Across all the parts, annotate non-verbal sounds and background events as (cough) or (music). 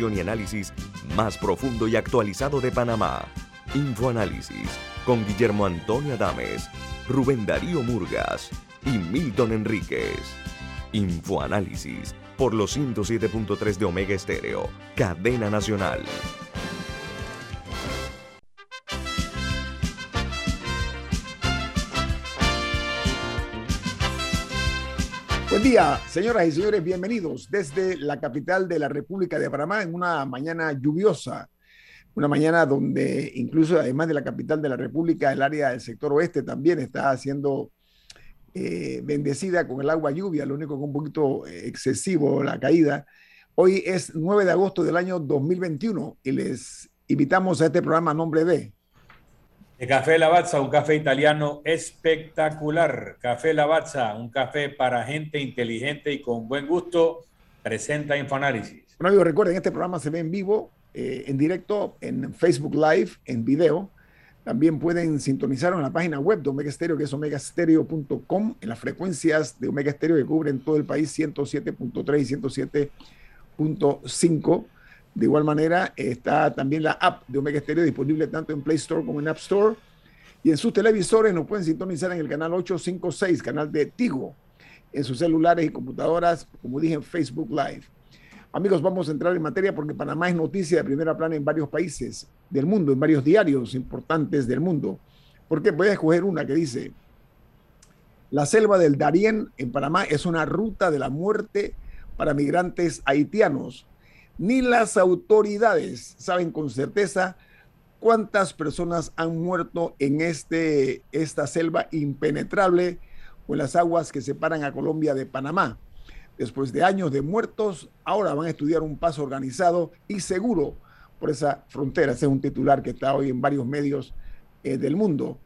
y análisis más profundo y actualizado de Panamá. Infoanálisis con Guillermo Antonio Adames, Rubén Darío Murgas y Milton Enríquez. Infoanálisis por los 107.3 de Omega Estéreo, cadena nacional. Buen día, señoras y señores, bienvenidos desde la capital de la República de Panamá en una mañana lluviosa, una mañana donde incluso además de la capital de la República, el área del sector oeste también está siendo eh, bendecida con el agua lluvia, lo único que un poquito excesivo la caída. Hoy es 9 de agosto del año 2021 y les invitamos a este programa a nombre de de Café Lavazza, un café italiano espectacular. Café Lavazza, un café para gente inteligente y con buen gusto, presenta Infoanálisis. Bueno, amigos, recuerden, este programa se ve en vivo, eh, en directo, en Facebook Live, en video. También pueden sintonizar en la página web de Omega Stereo, que es omegastereo.com, en las frecuencias de Omega Stereo que cubren todo el país, 107.3 y 107.5 de igual manera, está también la app de Omega Stereo disponible tanto en Play Store como en App Store. Y en sus televisores nos pueden sintonizar en el canal 856, canal de Tigo, en sus celulares y computadoras, como dije, en Facebook Live. Amigos, vamos a entrar en materia porque Panamá es noticia de primera plana en varios países del mundo, en varios diarios importantes del mundo. Porque voy a escoger una que dice, la selva del Darién en Panamá es una ruta de la muerte para migrantes haitianos ni las autoridades saben con certeza cuántas personas han muerto en este, esta selva impenetrable o en las aguas que separan a Colombia de Panamá. Después de años de muertos, ahora van a estudiar un paso organizado y seguro por esa frontera. Ese es un titular que está hoy en varios medios eh, del mundo.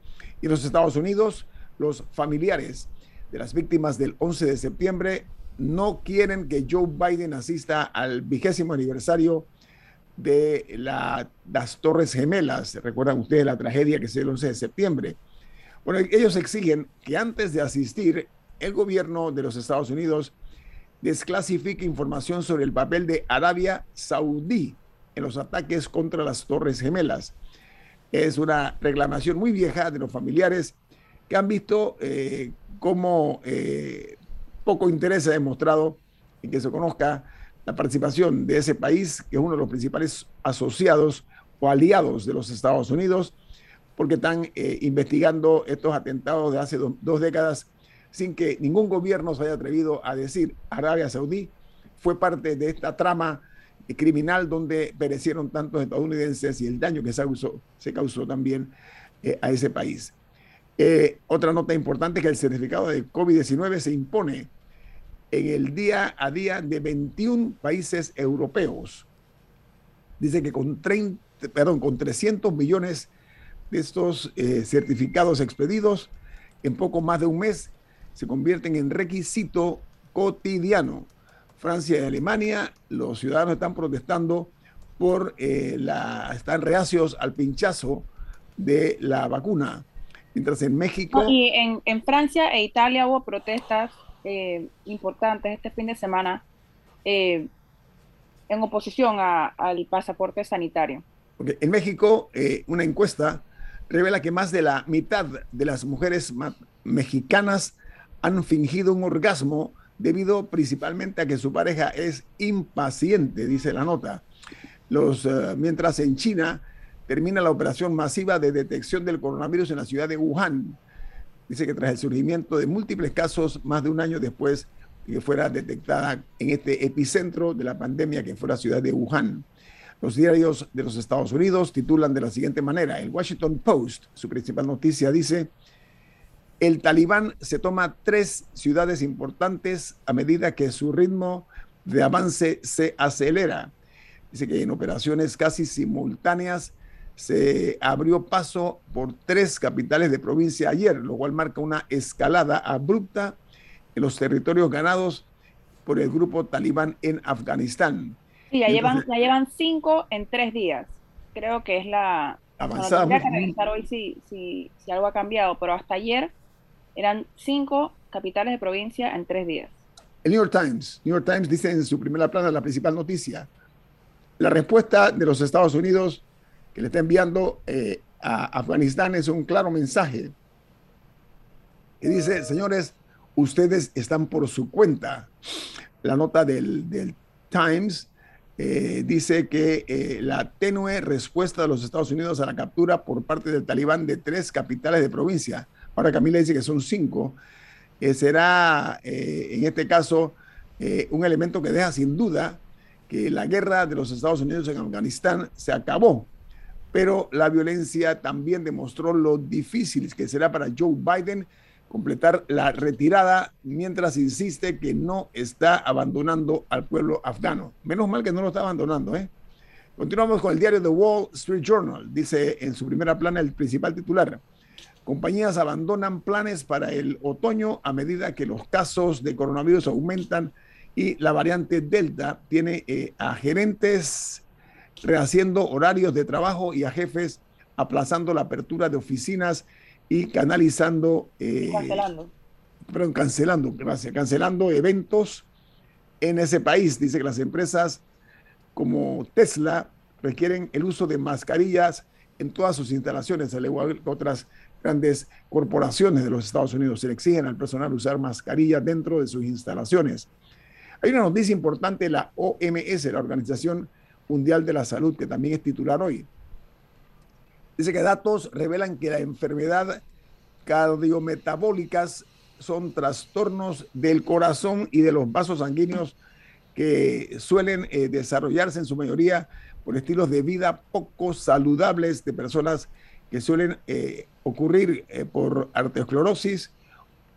Y en los Estados Unidos, los familiares de las víctimas del 11 de septiembre no quieren que Joe Biden asista al vigésimo aniversario de las Torres Gemelas. Recuerdan ustedes la tragedia que se dio el 11 de septiembre. Bueno, ellos exigen que antes de asistir, el gobierno de los Estados Unidos desclasifique información sobre el papel de Arabia Saudí en los ataques contra las Torres Gemelas. Es una reclamación muy vieja de los familiares que han visto eh, cómo eh, poco interés ha demostrado en que se conozca la participación de ese país, que es uno de los principales asociados o aliados de los Estados Unidos, porque están eh, investigando estos atentados de hace dos décadas sin que ningún gobierno se haya atrevido a decir Arabia Saudí fue parte de esta trama criminal donde perecieron tantos estadounidenses y el daño que se causó, se causó también eh, a ese país. Eh, otra nota importante es que el certificado de COVID-19 se impone en el día a día de 21 países europeos. Dice que con, 30, perdón, con 300 millones de estos eh, certificados expedidos, en poco más de un mes se convierten en requisito cotidiano. Francia y Alemania, los ciudadanos están protestando por eh, la, están reacios al pinchazo de la vacuna. Mientras en México... y en, en, Francia e Italia hubo protestas eh, importantes este fin de semana eh, en oposición al pasaporte sanitario. En México, eh, una encuesta revela que más de la mitad de las mujeres mexicanas han fingido un orgasmo debido principalmente a que su pareja es impaciente, dice la nota. Los, mientras en China termina la operación masiva de detección del coronavirus en la ciudad de Wuhan. Dice que tras el surgimiento de múltiples casos, más de un año después de que fuera detectada en este epicentro de la pandemia que fue la ciudad de Wuhan. Los diarios de los Estados Unidos titulan de la siguiente manera. El Washington Post, su principal noticia, dice, el talibán se toma tres ciudades importantes a medida que su ritmo de avance se acelera. Dice que en operaciones casi simultáneas se abrió paso por tres capitales de provincia ayer, lo cual marca una escalada abrupta en los territorios ganados por el grupo talibán en Afganistán. Sí, ya, llevan, ya llevan cinco en tres días. Creo que es la... Avanzada. que revisar hoy si, si, si algo ha cambiado, pero hasta ayer eran cinco capitales de provincia en tres días. El New York Times. New York Times dice en su primera plana la principal noticia la respuesta de los Estados Unidos que le está enviando eh, a Afganistán es un claro mensaje. Y dice, señores, ustedes están por su cuenta. La nota del, Times eh, dice que eh, la tenue respuesta de los Estados Unidos a la captura por parte del talibán de tres capitales de provincia, ahora Camila dice que son cinco, será en este caso un elemento que deja sin duda que la guerra de los Estados Unidos en Afganistán se acabó, pero la violencia también demostró lo difícil que será para Joe Biden completar la retirada mientras insiste que no está abandonando al pueblo afgano. Menos mal que no lo está abandonando, ¿eh? Continuamos con el diario The Wall Street Journal. Dice en su primera plana el principal titular. Compañías abandonan planes para el otoño a medida que los casos de coronavirus aumentan y la variante Delta tiene eh, a gerentes rehaciendo horarios de trabajo y a jefes aplazando la apertura de oficinas y canalizando. Eh, cancelando. Perdón, cancelando, gracias, cancelando eventos en ese país. Dice que las empresas como Tesla requieren el uso de mascarillas en todas sus instalaciones, al igual que otras grandes corporaciones de los Estados Unidos. Se le exigen al personal usar mascarillas dentro de sus instalaciones. Hay una noticia importante la OMS, la Organización Mundial de la Salud, que también es titular hoy. Dice que datos revelan que la enfermedad cardiometabólicas son trastornos del corazón y de los vasos sanguíneos que suelen eh, desarrollarse en su mayoría por estilos de vida poco saludables de personas que suelen eh, ocurrir eh, por arteriosclerosis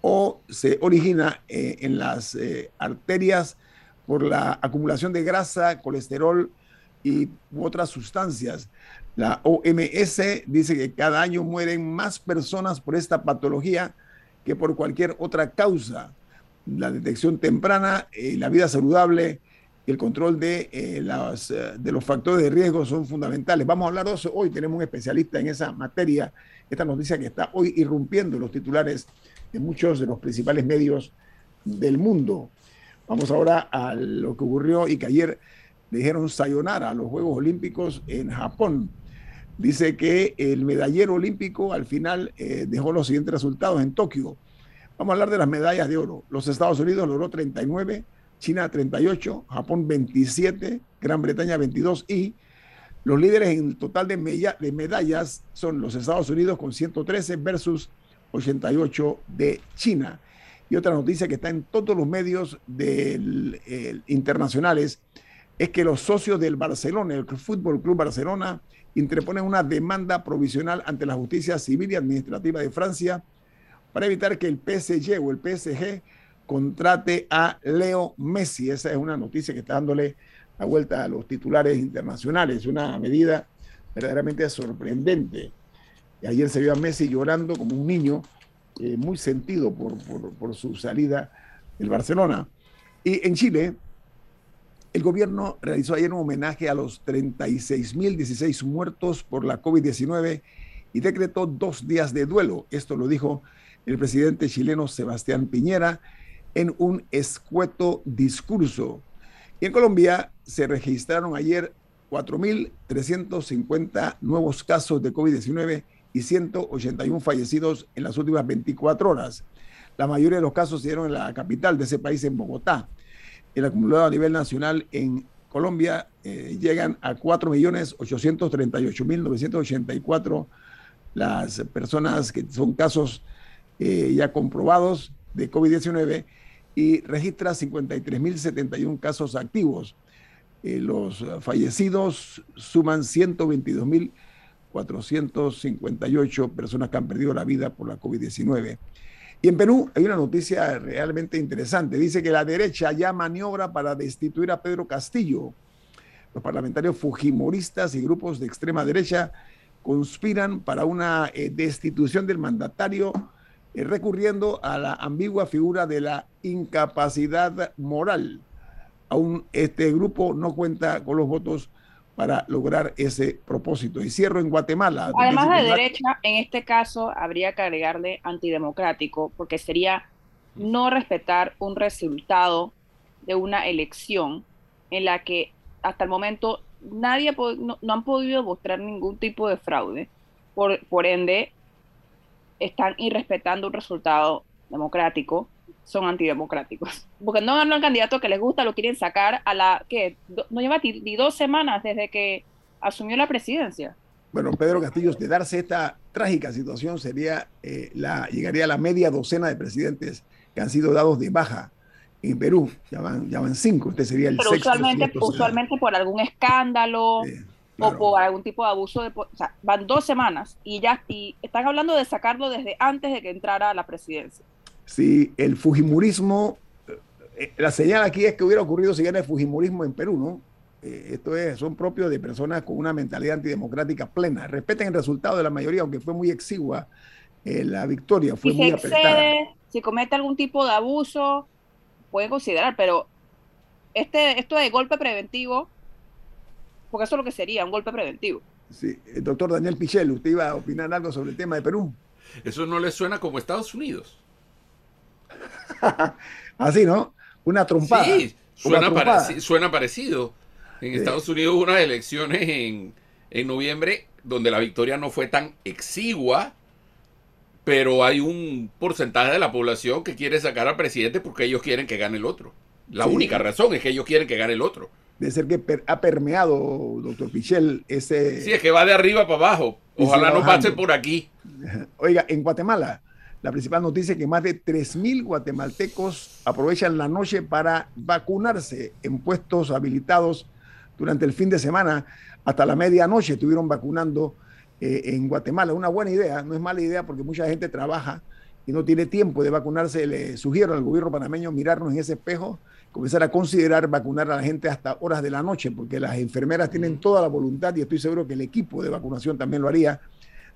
o se origina en las arterias por la acumulación de grasa, colesterol y otras sustancias. La OMS dice que cada año mueren más personas por esta patología que por cualquier otra causa. La detección temprana, y la vida saludable y el control de, eh, de los factores de riesgo son fundamentales. Vamos a hablar de eso hoy. Tenemos un especialista en esa materia. Esta noticia que está hoy irrumpiendo los titulares de muchos de los principales medios del mundo. Vamos ahora a lo que ocurrió y que ayer dijeron sayonara a los Juegos Olímpicos en Japón. Dice que el medallero olímpico al final eh, dejó los siguientes resultados en Tokio. Vamos a hablar de las medallas de oro. Los Estados Unidos logró 39, China 38, Japón 27, Gran Bretaña 22 y los líderes en total de, de medallas son los Estados Unidos con 113 versus 88 de China. Y otra noticia que está en todos los medios internacionales es que los socios del Barcelona, el Fútbol Club Barcelona, interponen una demanda provisional ante la justicia civil y administrativa de Francia para evitar que el PSG o el PSG contrate a Leo Messi. Esa es una noticia que está dándole la vuelta a los titulares internacionales, una medida verdaderamente sorprendente. Ayer se vio a Messi llorando como un niño, eh, muy sentido por, su salida del Barcelona. Y en Chile, el gobierno realizó ayer un homenaje a los 36.016 muertos por la COVID-19 y decretó dos días de duelo. Esto lo dijo el presidente chileno Sebastián Piñera en un escueto discurso. Y en Colombia se registraron ayer 4.350 nuevos casos de COVID-19 y 181 fallecidos en las últimas 24 horas. La mayoría de los casos se dieron en la capital de ese país, en Bogotá. El acumulado a nivel nacional en Colombia eh, llegan a 4.838.984 las personas que son casos eh, ya comprobados de COVID-19 y registra 53.071 casos activos. Eh, los fallecidos suman 122.000 458 personas que han perdido la vida por la COVID-19. Y en Perú hay una noticia realmente interesante. Dice que la derecha ya maniobra para destituir a Pedro Castillo. Los parlamentarios fujimoristas y grupos de extrema derecha conspiran para una eh, destitución del mandatario eh, recurriendo a la ambigua figura de la incapacidad moral. Aún este grupo no cuenta con los votos para lograr ese propósito. Y cierro en Guatemala. Además de derecha, en este caso habría que agregarle antidemocrático, porque sería no respetar un resultado de una elección en la que hasta el momento nadie no, han podido mostrar ningún tipo de fraude. Por, por ende, están irrespetando un resultado democrático, son antidemocráticos. Porque no ganan al candidato que les gusta, lo quieren sacar a la que no lleva ni dos semanas desde que asumió la presidencia. Bueno, Pedro Castillo, de darse esta trágica situación, sería eh, la, llegaría a la media docena de presidentes que han sido dados de baja en Perú. Ya van, ya van cinco. Este sería el Pero Usualmente, usualmente por algún escándalo. o por algún tipo de abuso de o sea, van dos semanas y ya y están hablando de sacarlo desde antes de que entrara a la presidencia. Sí, el fujimorismo, eh, la señal aquí es que hubiera ocurrido si era el fujimorismo en Perú, ¿no? Eh, esto es, son propios de personas con una mentalidad antidemocrática plena. Respeten el resultado de la mayoría, aunque fue muy exigua eh, la victoria, fue si muy se excede, si comete algún tipo de abuso, puede considerar, pero este, esto de golpe preventivo, porque eso es lo que sería, un golpe preventivo. Sí, el doctor Daniel Pichel, usted iba a opinar algo sobre el tema de Perú. Eso no le suena como Estados Unidos. (laughs) Así, ¿no? Una trompada. Sí, suena, parecido. En Estados Unidos hubo unas elecciones en, en noviembre donde la victoria no fue tan exigua, pero hay un porcentaje de la población que quiere sacar al presidente porque ellos quieren que gane el otro. La única razón es que ellos quieren que gane el otro. De ser que ha permeado, doctor Pichel, ese... Sí, es que va de arriba para abajo. Ojalá no pase por aquí. (laughs) Oiga, en Guatemala, la principal noticia es que más de 3.000 guatemaltecos aprovechan la noche para vacunarse en puestos habilitados durante el fin de semana. Hasta la medianoche estuvieron vacunando eh, en Guatemala. Una buena idea, no es mala idea porque mucha gente trabaja y no tiene tiempo de vacunarse. Le sugiero al gobierno panameño mirarnos en ese espejo, comenzar a considerar vacunar a la gente hasta horas de la noche, porque las enfermeras tienen toda la voluntad y estoy seguro que el equipo de vacunación también lo haría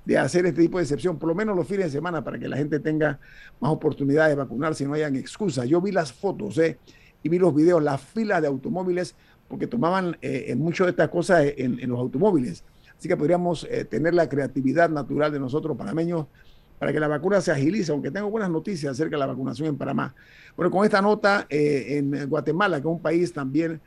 de hacer este tipo de excepción, por lo menos los fines de semana, para que la gente tenga más oportunidades de vacunarse y no hayan excusas. Yo vi las fotos eh, y vi los videos, las filas de automóviles, porque tomaban eh, muchas de estas cosas en, en los automóviles. Así que podríamos eh, tener la creatividad natural de nosotros panameños para que la vacuna se agilice, aunque tengo buenas noticias acerca de la vacunación en Panamá. Bueno, con esta nota, eh, en Guatemala, que es un país también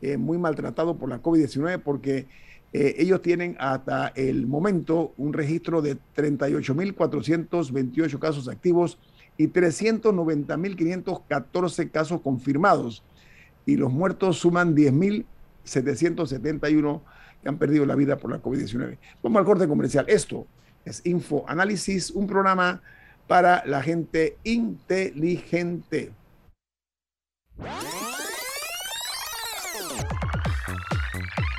eh, muy maltratado por la COVID-19, porque ellos tienen hasta el momento un registro de 38.428 casos activos y 390.514 casos confirmados. Y los muertos suman 10.771 que han perdido la vida por la COVID-19. Vamos al corte comercial. Esto es Info Análisis, un programa para la gente inteligente.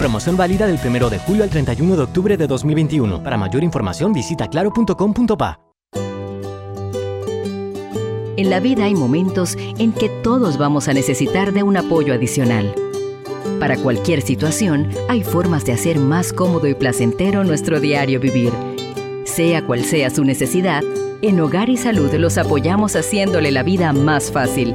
Promoción válida del 1 de julio al 31 de octubre de 2021. Para mayor información visita claro.com.pa. En la vida hay momentos en que todos vamos a necesitar de un apoyo adicional. Para cualquier situación, hay formas de hacer más cómodo y placentero nuestro diario vivir. Sea cual sea su necesidad, en Hogar y Salud los apoyamos haciéndole la vida más fácil,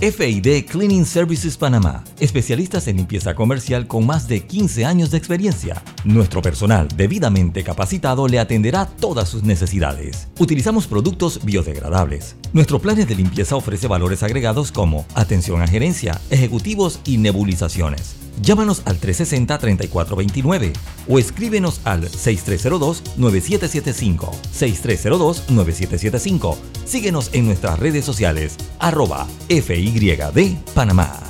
FID Cleaning Services Panamá, especialistas en limpieza comercial con más de 15 años de experiencia. Nuestro personal debidamente capacitado le atenderá todas sus necesidades. Utilizamos productos biodegradables. Nuestro plan de limpieza ofrece valores agregados como atención a gerencia, ejecutivos y nebulizaciones Llámanos al 360-3429 o escríbenos al 6302-9775. 6302-9775. Síguenos en nuestras redes sociales, arroba FYD Panamá.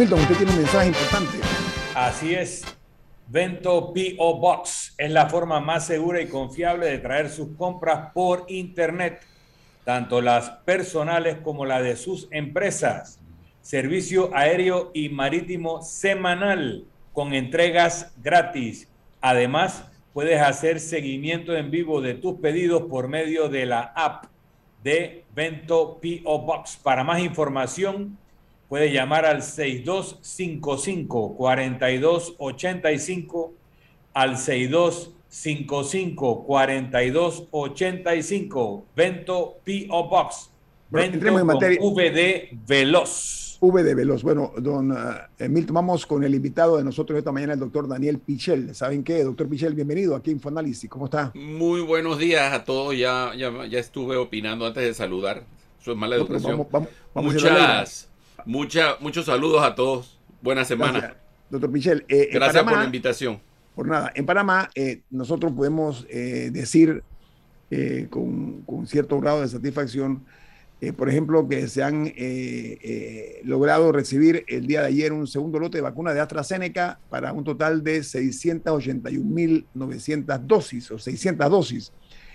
Milton, tiene un mensaje importante. Así es. Vento PO Box es la forma más segura y confiable de traer sus compras por Internet, tanto las personales como las de sus empresas. Servicio aéreo y marítimo semanal con entregas gratis. Además, puedes hacer seguimiento en vivo de tus pedidos por medio de la app de Vento PO Box. Para más información, puede llamar al 6255-4285, al 6255-4285, Vento P.O. Box. Vento en materia. VD Veloz. V de Veloz. Bueno, don uh, Milton, vamos con el invitado de nosotros esta mañana, el doctor Daniel Pichel. ¿Saben qué? Doctor Pichel, bienvenido aquí a Infoanálisis. ¿Cómo está? Muy buenos días a todos. Ya, ya, ya estuve opinando antes de saludar. Eso es mala No, pero educación. vamos- vamos- vamos la Muchas, mucha- muchos saludos a todos. Buena semana. Gracias. Doctor Pichel, eh, Gracias por la invitación. Por nada, en Panamá eh, nosotros podemos eh, decir con, con cierto grado de satisfacción, por ejemplo, que se han logrado recibir el día de ayer un segundo lote de vacuna de AstraZeneca para un total de 681.900 dosis o 600 dosis.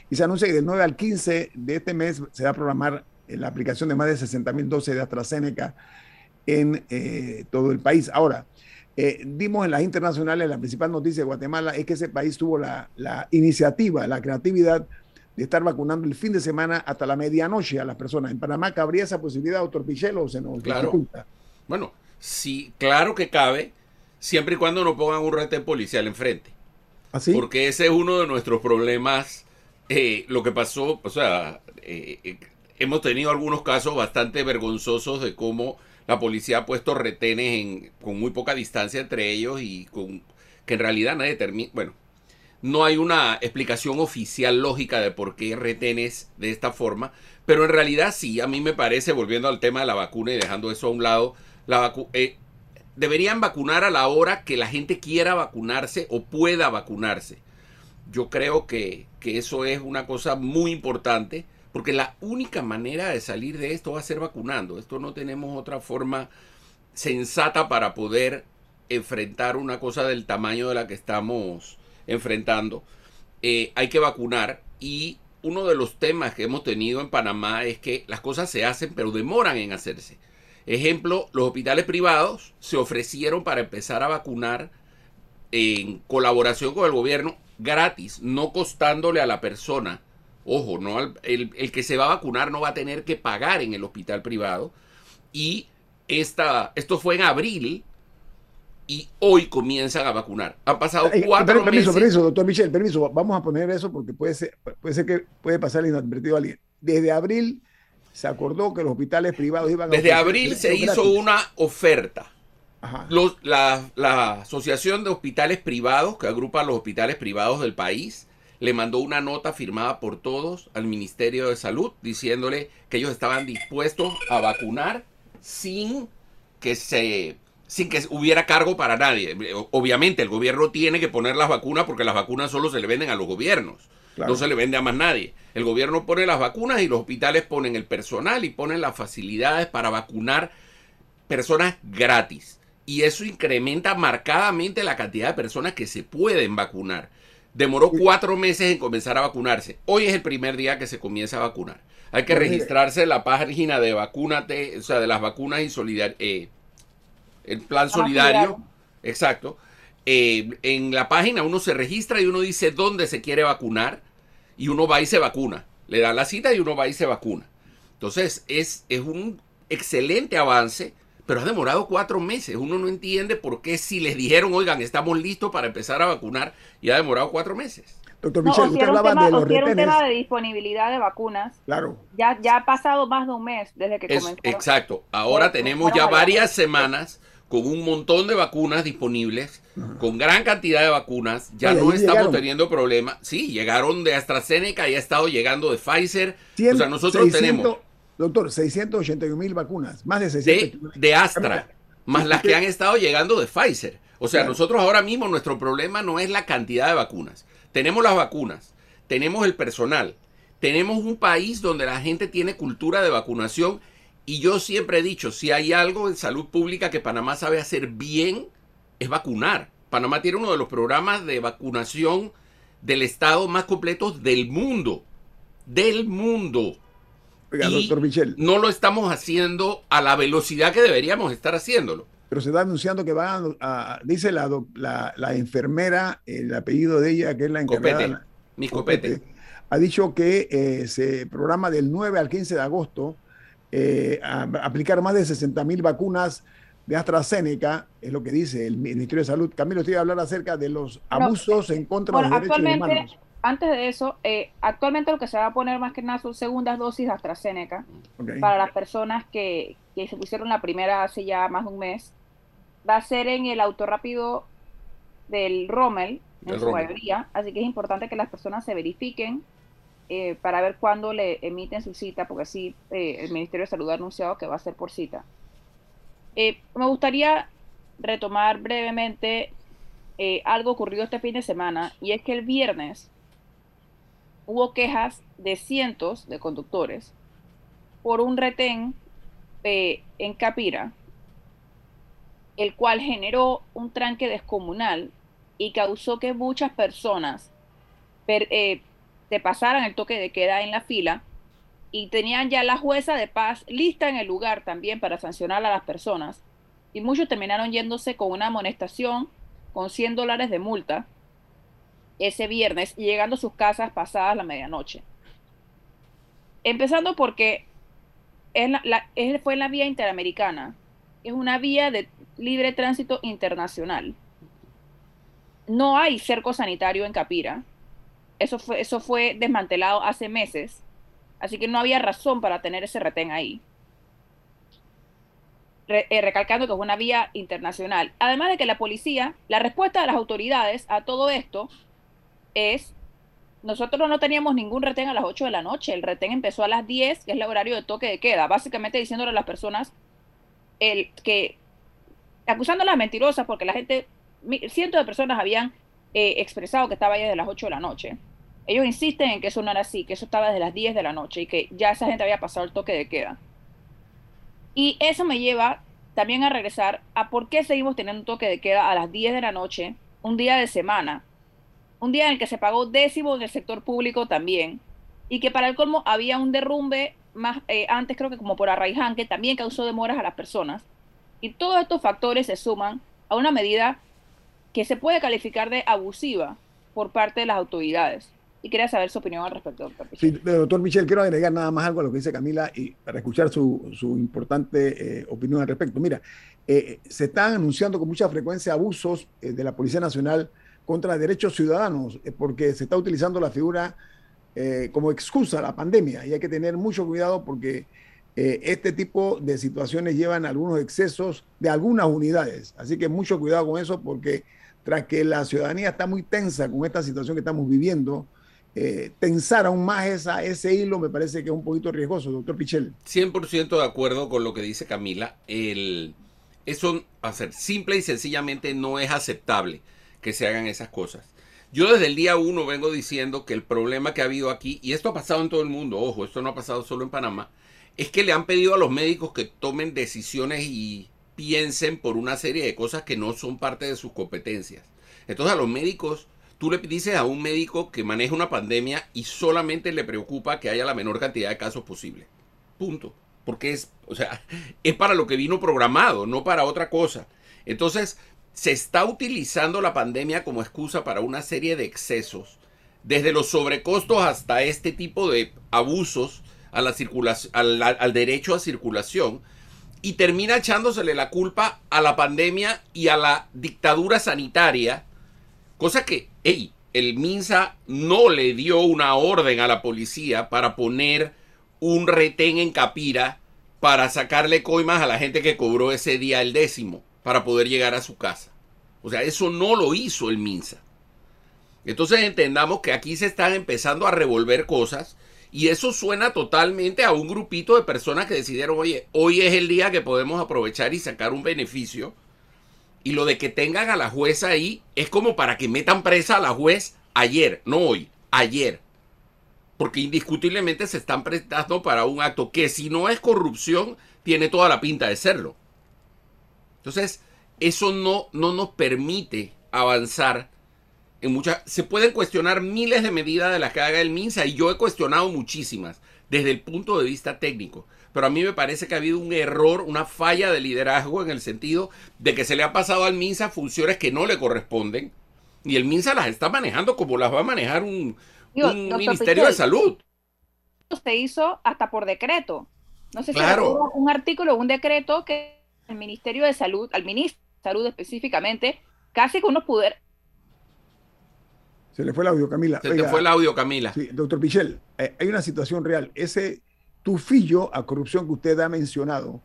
Y se anuncia que del 9 al 15 de este mes se va a programar la aplicación de más de 60.000 dosis de AstraZeneca en eh, todo el país. Ahora, eh, dimos en las internacionales, la principal noticia de Guatemala es que ese país tuvo la, la iniciativa, la creatividad de estar vacunando el fin de semana hasta la medianoche a las personas. ¿En Panamá cabría esa posibilidad, doctor Pichel, o se nos Claro. dificulta? Bueno, sí, claro que cabe, siempre y cuando no pongan un retén policial enfrente. ¿Así? Porque ese es uno de nuestros problemas. Eh, lo que pasó, o sea, eh, eh, hemos tenido algunos casos bastante vergonzosos de cómo la policía ha puesto retenes en, con muy poca distancia entre ellos y con que en realidad nadie termina. Bueno, no hay una explicación oficial lógica de por qué retenes de esta forma, pero en realidad sí, a mí me parece, volviendo al tema de la vacuna y dejando eso a un lado, la eh, deberían vacunar a la hora que la gente quiera vacunarse o pueda vacunarse. Yo creo que, que eso es una cosa muy importante, porque la única manera de salir de esto va a ser vacunando. Esto no tenemos otra forma sensata para poder enfrentar una cosa del tamaño de la que estamos enfrentando. Eh, hay que vacunar y uno de los temas que hemos tenido en Panamá es que las cosas se hacen pero demoran en hacerse. Ejemplo, los hospitales privados se ofrecieron para empezar a vacunar en colaboración con el gobierno gratis, no costándole a la persona. Ojo, no al- el, el que se va a vacunar no va a tener que pagar en el hospital privado. Y esta, esto fue en abril y hoy comienzan a vacunar. Han pasado cuatro per- permiso, meses. permiso, doctor Michel, permiso. Vamos a poner eso porque puede ser, puede ser que puede pasar inadvertido a alguien. Desde abril se acordó que los hospitales privados iban a Desde abril se hizo gratis. una oferta. Ajá. Los- la, la Asociación de Hospitales Privados, que agrupa los hospitales privados del país, le mandó una nota firmada por todos al Ministerio de Salud diciéndole que ellos estaban dispuestos a vacunar sin que se sin que hubiera cargo para nadie. Obviamente el gobierno tiene que poner las vacunas porque las vacunas solo se le venden a los gobiernos. Claro. No se le vende a más nadie. El gobierno pone las vacunas y los hospitales ponen el personal y ponen las facilidades para vacunar personas gratis. Y eso incrementa marcadamente la cantidad de personas que se pueden vacunar. Demoró cuatro meses en comenzar a vacunarse. Hoy es el primer día que se comienza a vacunar. Hay que registrarse en la página de vacúnate, o sea, de las vacunas y solidar eh, el plan solidario. solidario. Exacto. Eh, en la página uno se registra y uno dice dónde se quiere vacunar y uno va y se vacuna. Le da la cita y uno va y se vacuna. Entonces es, es un excelente avance, pero ha demorado cuatro meses. Uno no entiende por qué si les dijeron, oigan, estamos listos para empezar a vacunar y ha demorado cuatro meses. Doctor No, Michel, o si usted hablaba tema, de los era un retenes. tema de disponibilidad de vacunas. Claro. Ya, ya ha pasado más de un mes desde que Es, comenzó. exacto. Ahora tenemos ya varias semanas con un montón de vacunas disponibles, con gran cantidad de vacunas. Ya Oye, no estamos llegaron. teniendo problemas. Sí, llegaron de AstraZeneca y ha estado llegando de Pfizer. Cien- o sea, nosotros 600 tenemos Doctor, 681 mil vacunas, más de de, 681 de Astra, más las que han estado llegando de Pfizer. O sea, Claro. nosotros ahora mismo nuestro problema no es la cantidad de vacunas. Tenemos las vacunas, tenemos el personal, tenemos un país donde la gente tiene cultura de vacunación Y yo siempre he dicho, si hay algo en salud pública que Panamá sabe hacer bien, es vacunar. Panamá tiene uno de los programas de vacunación del Estado más completos del mundo. Del mundo. Oiga, doctor Michel. No lo estamos haciendo a la velocidad que deberíamos estar haciéndolo. Pero se está anunciando que va a, dice la, la, enfermera, el apellido de ella, que es la encargada. Copete, mi copete. Ha dicho que eh, se programa del 9 al 15 de agosto eh, a, aplicar más de 60 mil vacunas de AstraZeneca, es lo que dice el Ministerio de Salud. Camilo, estoy a hablar acerca de los abusos en contra de los derechos humanos. Antes de eso, eh, actualmente lo que se va a poner más que nada son segundas dosis de AstraZeneca para las personas que, que, se pusieron la primera hace ya más de un mes. Va a ser en el auto rápido del Rommel, en su mayoría, así que es importante que las personas se verifiquen eh, para ver cuándo le emiten su cita, porque así eh, el Ministerio de Salud ha anunciado que va a ser por cita. Eh, me gustaría retomar brevemente eh, algo ocurrido este fin de semana y es que el viernes hubo quejas de cientos de conductores por un retén eh, en Capira, el cual generó un tranque descomunal y causó que muchas personas se pasaran el toque de queda en la fila y tenían ya la jueza de paz lista en el lugar también para sancionar a las personas. Y muchos terminaron yéndose con una amonestación, con 100 dólares de multa, ese viernes y llegando a sus casas pasadas la medianoche. Empezando porque es fue en la vía interamericana, es una vía de libre tránsito internacional. No hay cerco sanitario en Capira. Eso fue, eso fue desmantelado hace meses Así que no había razón para tener ese retén ahí. Eh, recalcando que es una vía internacional. Además de que la policía, la respuesta de las autoridades a todo esto es, nosotros no teníamos ningún retén a las 8 de la noche, el retén empezó a las 10, que es el horario de toque de queda, básicamente diciéndole a las personas el, que, acusándolas mentirosas, porque la gente, cientos de personas habían eh, expresado que estaba ahí desde las 8 de la noche. Ellos insisten en que eso no era así, que eso estaba desde las 10 de la noche y que ya esa gente había pasado el toque de queda. Y eso me lleva también a regresar a por qué seguimos teniendo un toque de queda a las 10 de la noche, un día de semana, un día en el que se pagó décimo en el sector público también, y que para el colmo había un derrumbe más eh, antes creo que como por Arraiján, que también causó demoras a las personas. Y todos estos factores se suman a una medida que se puede calificar de abusiva por parte de las autoridades y quería saber su opinión al respecto, doctor. Sí, doctor Michel, quiero agregar nada más algo a lo que dice Camila y para escuchar su, su importante eh, opinión al respecto. Mira, eh, se están anunciando con mucha frecuencia abusos de la Policía Nacional contra derechos ciudadanos, porque se está utilizando la figura como excusa a la pandemia y hay que tener mucho cuidado porque este tipo de situaciones llevan algunos excesos de algunas unidades. Así que mucho cuidado con eso porque tras que la ciudadanía está muy tensa con esta situación que estamos viviendo, eh, tensar aún más esa, ese hilo me parece que es un poquito riesgoso, doctor Pichel. 100% de acuerdo con lo que dice Camila. El, eso, a ser simple y sencillamente no es aceptable que se hagan esas cosas. Yo desde el día uno vengo diciendo que el problema que ha habido aquí, y esto ha pasado en todo el mundo, ojo, esto no ha pasado solo en Panamá, es que le han pedido a los médicos que tomen decisiones y piensen por una serie de cosas que no son parte de sus competencias. Entonces a los médicos Tú le dices a un médico que maneja una pandemia y solamente le preocupa que haya la menor cantidad de casos posible. Punto. Porque es, o sea, (laughs) es para lo que vino programado, no para otra cosa. Entonces, se está utilizando la pandemia como excusa para una serie de excesos, desde los sobrecostos hasta este tipo de abusos a la al, al derecho a circulación, y termina echándosele la culpa a la pandemia y a la dictadura sanitaria Cosa que, hey, el Minsa no le dio una orden a la policía para poner un retén en Capira para sacarle coimas a la gente que cobró ese día el décimo para poder llegar a su casa. O sea, eso no lo hizo el Minsa. Entonces entendamos que aquí se están empezando a revolver cosas y eso suena totalmente a un grupito de personas que decidieron, oye, hoy es el día que podemos aprovechar y sacar un beneficio y lo de que tengan a la jueza ahí es como para que metan presa a la juez ayer, no hoy, ayer. porque indiscutiblemente se están prestando para un acto que si no es corrupción, tiene toda la pinta de serlo. Entonces, eso no, no nos permite avanzar en muchas... Se pueden cuestionar miles de medidas de las que haga el MINSA y yo he cuestionado muchísimas desde el punto de vista técnico. Pero a mí me parece que ha habido un error, una falla de liderazgo en el sentido de que se le ha pasado al MINSA funciones que no le corresponden y el MINSA las está manejando como las va a manejar un, Ministerio de Salud. Se hizo hasta por decreto. No sé si claro. un artículo o un decreto que el Ministerio de Salud, al ministro de Salud específicamente, casi con unos poderes. Se le fue el audio, Camila. Se le fue el audio, Camila. Sí, doctor Pichel, eh, hay una situación real. Ese tufillo a corrupción que usted ha mencionado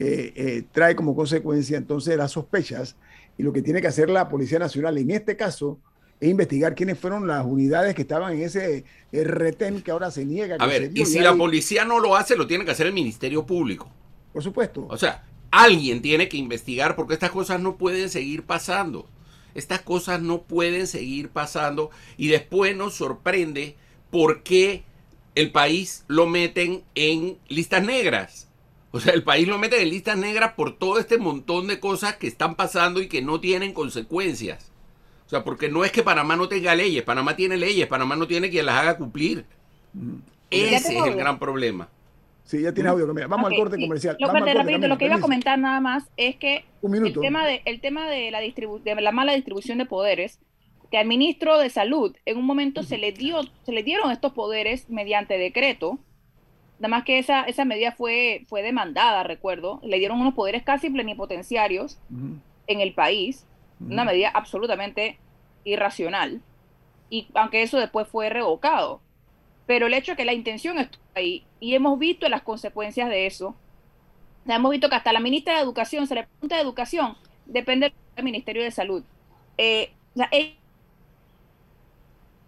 eh, eh, trae como consecuencia entonces las sospechas y lo que tiene que hacer la Policía Nacional en este caso es investigar quiénes fueron las unidades que estaban en ese retén que ahora se niega. a ver, y si la policía no lo hace, lo tiene que hacer el Ministerio Público. Por supuesto. O sea, alguien tiene que investigar porque estas cosas no pueden seguir pasando. Estas cosas no pueden seguir pasando y después nos sorprende por qué el país lo meten en listas negras. O sea, el país lo meten en listas negras por todo este montón de cosas que están pasando y que no tienen consecuencias. O sea, porque no es que Panamá no tenga leyes, Panamá tiene leyes, Panamá no tiene quien las haga cumplir. Ese es el gran problema. Sí, ya tiene audio. Vamos al corte comercial. Lo, lo que iba a comentar nada más es que el tema de, el tema de la, de la mala distribución de poderes que al ministro de Salud en un momento se le dio, se le dieron estos poderes mediante decreto. Nada más que esa, esa medida fue, fue demandada, recuerdo. Le dieron unos poderes casi plenipotenciarios en el país. Una medida absolutamente irracional. Y aunque eso después fue revocado. Pero el hecho de que la intención estuvo ahí y hemos visto las consecuencias de eso. hemos visto que hasta la ministra de Educación, se le pregunta de Educación, depende del Ministerio de Salud. Eh, o sea,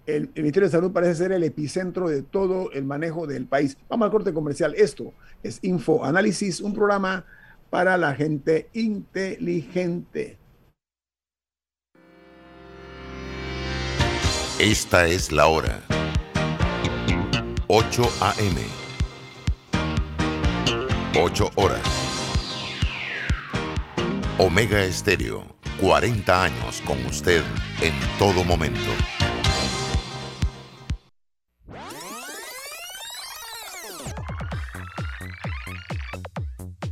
el, Ministerio de Salud parece ser el epicentro de todo el manejo del país. Vamos al corte comercial. Esto es Info Análisis, un programa para la gente inteligente. Esta es la hora. 8 a.m. 8 horas. Omega Estéreo, 40 años con usted en todo momento.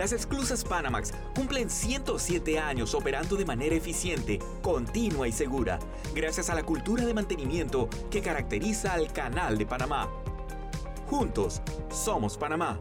Las esclusas Panamax cumplen 107 años operando de manera eficiente, continua y segura, gracias a la cultura de mantenimiento que caracteriza al Canal de Panamá. Juntos, somos Panamá.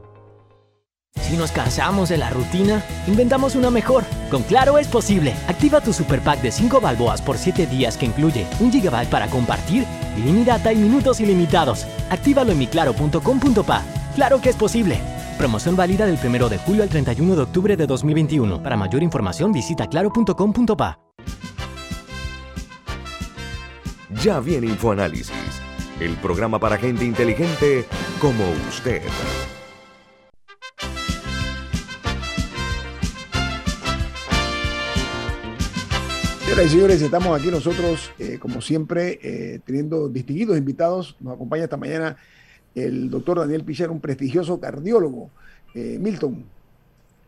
Si nos cansamos de la rutina, inventamos una mejor. Con Claro es posible. Activa tu super pack de 5 balboas por 7 días que incluye un gigabyte para compartir, ilimitada y minutos ilimitados. Actívalo en miclaro.com.pa. Claro que es posible. Promoción válida del 1 de julio al 31 de octubre de 2021. Para mayor información visita claro.com.pa. Ya viene InfoAnálisis, el programa para gente inteligente como usted. Señoras y señores, estamos aquí nosotros, eh, como siempre, eh, teniendo distinguidos invitados. Nos acompaña esta mañana el doctor Daniel Pichel, un prestigioso cardiólogo. Eh, Milton.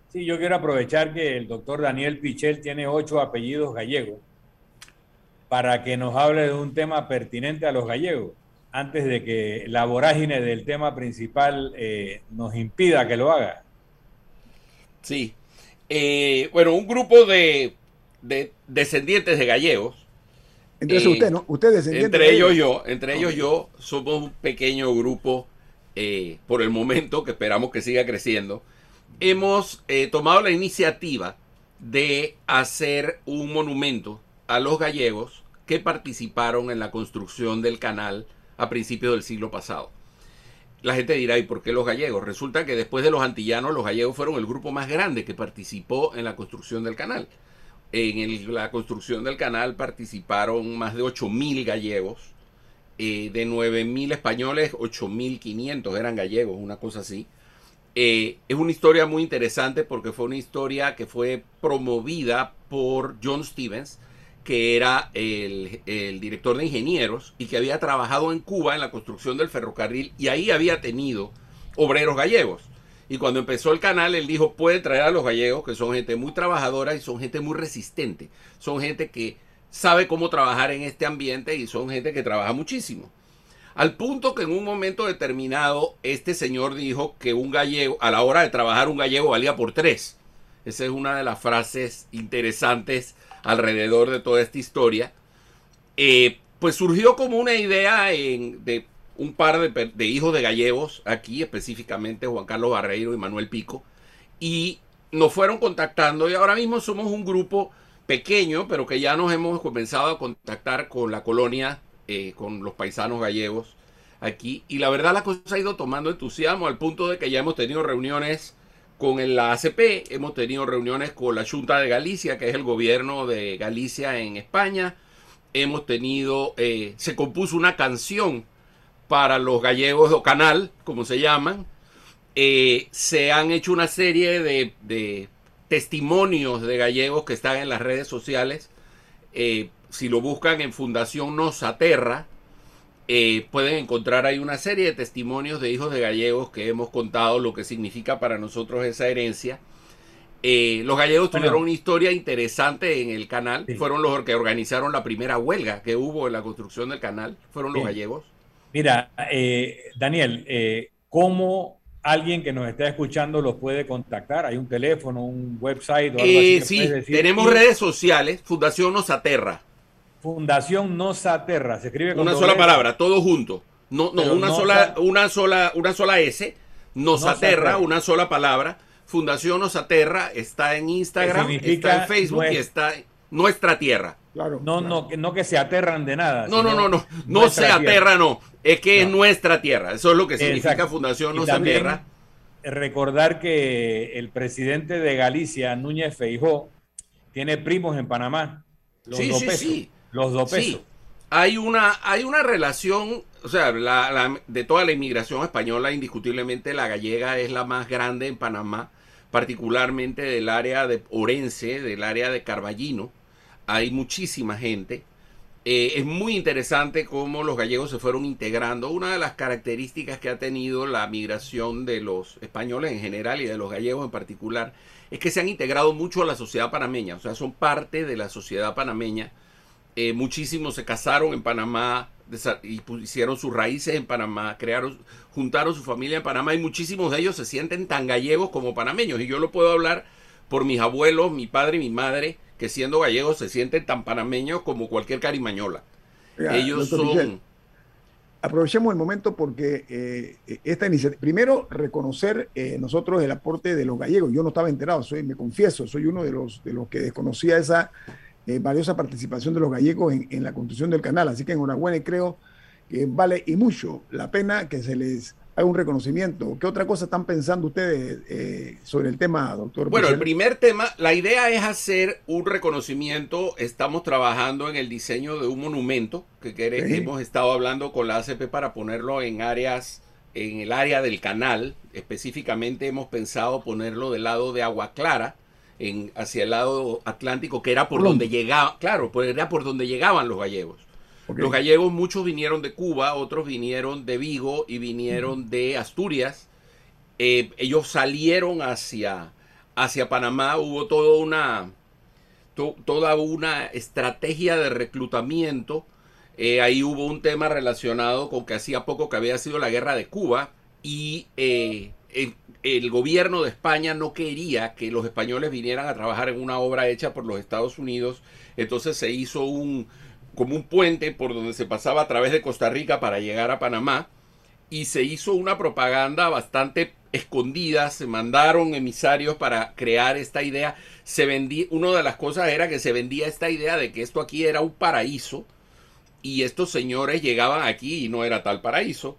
Sí, yo quiero aprovechar que el doctor Daniel Pichel tiene ocho apellidos gallegos para que nos hable de un tema pertinente a los gallegos, antes de que la vorágine del tema principal eh, nos impida que lo haga. Sí. Eh, bueno, un grupo de, descendientes de gallegos. Entonces usted, ¿no? Usted Entre ellos yo, entre ellos yo, somos un pequeño grupo eh, por el momento, que esperamos que siga creciendo. Hemos tomado la iniciativa de hacer un monumento a los gallegos que participaron en la construcción del canal a principios del siglo pasado. La gente dirá, ¿y por qué los gallegos? Resulta que después de los antillanos, los gallegos fueron el grupo más grande que participó en la construcción del canal. En la construcción del canal participaron más de 8.000 gallegos, eh, de 9.000 españoles, 8.500 eran gallegos, una cosa así. Eh, es una historia muy interesante porque fue una historia que fue promovida por John Stevens, que era el, director de ingenieros y que había trabajado en Cuba en la construcción del ferrocarril y ahí había tenido obreros gallegos. Y cuando empezó el canal, él dijo, puede traer a los gallegos, que son gente muy trabajadora y son gente muy resistente. Son gente que sabe cómo trabajar en este ambiente y son gente que trabaja muchísimo. Al punto que en un momento determinado, este señor dijo que un gallego, a la hora de trabajar, un gallego valía por tres. Esa es una de las frases interesantes alrededor de toda esta historia, eh, pues surgió como una idea de un par de, hijos de gallegos, aquí específicamente Juan Carlos Barreiro y Manuel Pico, y nos fueron contactando y ahora mismo somos un grupo pequeño, pero que ya nos hemos comenzado a contactar con la colonia, eh, con los paisanos gallegos aquí, y la verdad la cosa ha ido tomando entusiasmo al punto de que ya hemos tenido reuniones con la ACP, hemos tenido reuniones con la Junta de Galicia, que es el gobierno de Galicia en España. Hemos tenido, eh, se compuso una canción para los gallegos o canal, como se llaman. Eh, se han hecho una serie de, testimonios de gallegos que están en las redes sociales. Eh, si lo buscan en Fundación Nos Aterra, eh, pueden encontrar ahí una serie de testimonios de hijos de gallegos que hemos contado lo que significa para nosotros esa herencia. Eh, los gallegos tuvieron una historia interesante en el canal. Fueron los que organizaron la primera huelga que hubo en la construcción del canal. Fueron los gallegos. Mira, eh, Daniel, ¿cómo alguien que nos está escuchando los puede contactar? ¿Hay un teléfono, un website o algo así? sí, tenemos redes sociales. Fundación Nos Aterra. Fundación Nosaterra, se escribe con una sola palabra, todo junto. No, no, una sola, una sola, una sola S. Nosaterra, una sola palabra. Fundación Nosaterra está en Instagram, está en Facebook y está en nuestra tierra. Claro, no, no, no que se aterran de nada. No, no, no, no, no se aterra, no. Es que es nuestra tierra. Eso es lo que significa Fundación Nosaterra. Recordar que el presidente de Galicia, Núñez Feijó, tiene primos en Panamá. sí, sí, sí. Los dos pesos. Sí, hay una, hay una relación, o sea, de toda la inmigración española, indiscutiblemente la gallega es la más grande en Panamá, particularmente del área de Orense, del área de Carballino. Hay muchísima gente. Eh, es muy interesante cómo los gallegos se fueron integrando. Una de las características que ha tenido la migración de los españoles en general y de los gallegos en particular es que se han integrado mucho a la sociedad panameña, o sea, son parte de la sociedad panameña eh, muchísimos se casaron en Panamá y pusieron sus raíces en Panamá, crearon, juntaron su familia en Panamá y muchísimos de ellos se sienten tan gallegos como panameños. Y yo lo puedo hablar por mis abuelos, mi padre y mi madre, que siendo gallegos se sienten tan panameños como cualquier carimañola. ellos son... aprovechemos el momento porque eh, esta iniciativa, primero reconocer eh, nosotros el aporte de los gallegos. Yo no estaba enterado, soy, me confieso, soy uno de los, de los que desconocía esa eh, valiosa participación de los gallegos en, la construcción del canal. Así que enhorabuena y creo que vale y mucho la pena que se les haga un reconocimiento. ¿Qué otra cosa están pensando ustedes eh, sobre el tema, doctor? Bueno, el primer tema, la idea es hacer un reconocimiento. Estamos trabajando en el diseño de un monumento que hemos estado hablando con la ACP para ponerlo en áreas en el área del canal, específicamente hemos pensado ponerlo del lado de Agua Clara, hacia el lado atlántico, que era por donde llegaba, claro, pues era por donde llegaban los gallegos. Los gallegos, muchos vinieron de Cuba, otros vinieron de Vigo y vinieron de Asturias. Eh, ellos salieron hacia, hacia Panamá, hubo toda una, toda una estrategia de reclutamiento. Eh, ahí hubo un tema relacionado con que hacía poco que había sido la guerra de Cuba y eh, el, gobierno de España no quería que los españoles vinieran a trabajar en una obra hecha por los Estados Unidos. Entonces se hizo un como un puente por donde se pasaba a través de Costa Rica para llegar a Panamá y se hizo una propaganda bastante escondida, se mandaron emisarios para crear esta idea, se vendía, una de las cosas era que se vendía esta idea de que esto aquí era un paraíso y estos señores llegaban aquí y no era tal paraíso.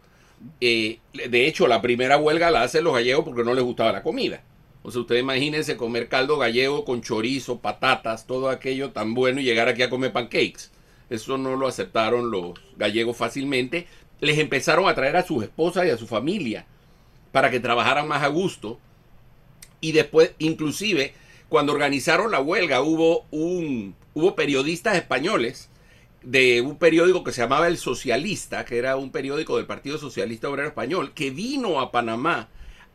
Eh, de hecho, la primera huelga la hacen los gallegos porque no les gustaba la comida. O sea, ustedes imagínense comer caldo gallego con chorizo, patatas, todo aquello tan bueno y llegar aquí a comer pancakes. Eso no lo aceptaron los gallegos fácilmente. Les empezaron a traer a sus esposas y a su familia para que trabajaran más a gusto. Y después, inclusive, cuando organizaron la huelga, hubo, un, hubo periodistas españoles de un periódico que se llamaba El Socialista, que era un periódico del Partido Socialista Obrero Español, que vino a Panamá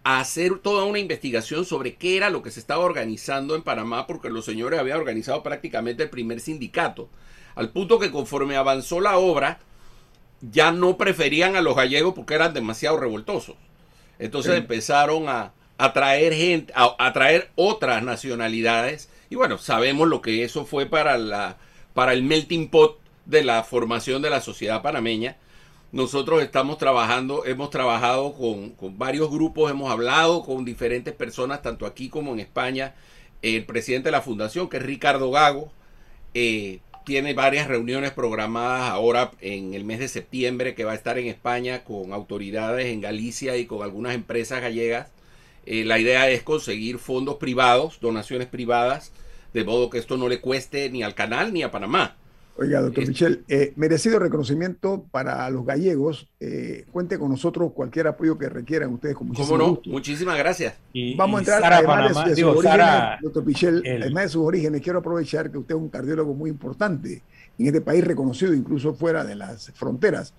a hacer toda una investigación sobre qué era lo que se estaba organizando en Panamá, porque los señores habían organizado prácticamente el primer sindicato, al punto que conforme avanzó la obra, ya no preferían a los gallegos porque eran demasiado revoltosos. Entonces empezaron a, atraer gente, a atraer otras nacionalidades, y bueno, sabemos lo que eso fue para la para el melting pot de la formación de la sociedad panameña. Nosotros estamos trabajando, hemos trabajado con, varios grupos, hemos hablado con diferentes personas, tanto aquí como en España. El presidente de la fundación, que es Ricardo Gago, eh, tiene varias reuniones programadas ahora en el mes de septiembre, que va a estar en España con autoridades en Galicia y con algunas empresas gallegas. Eh, la idea es conseguir fondos privados, donaciones privadas, de modo que esto no le cueste ni al canal ni a Panamá. Oiga, doctor Michel, eh, merecido reconocimiento para los gallegos. Eh, cuente con nosotros cualquier apoyo que requieran ustedes con muchísimo ¿Cómo no? Muchísimas gracias. Vamos a entrar a además de, sus orígenes, doctor Michel, además de sus orígenes, quiero aprovechar que usted es un cardiólogo muy importante en este país, reconocido incluso fuera de las fronteras.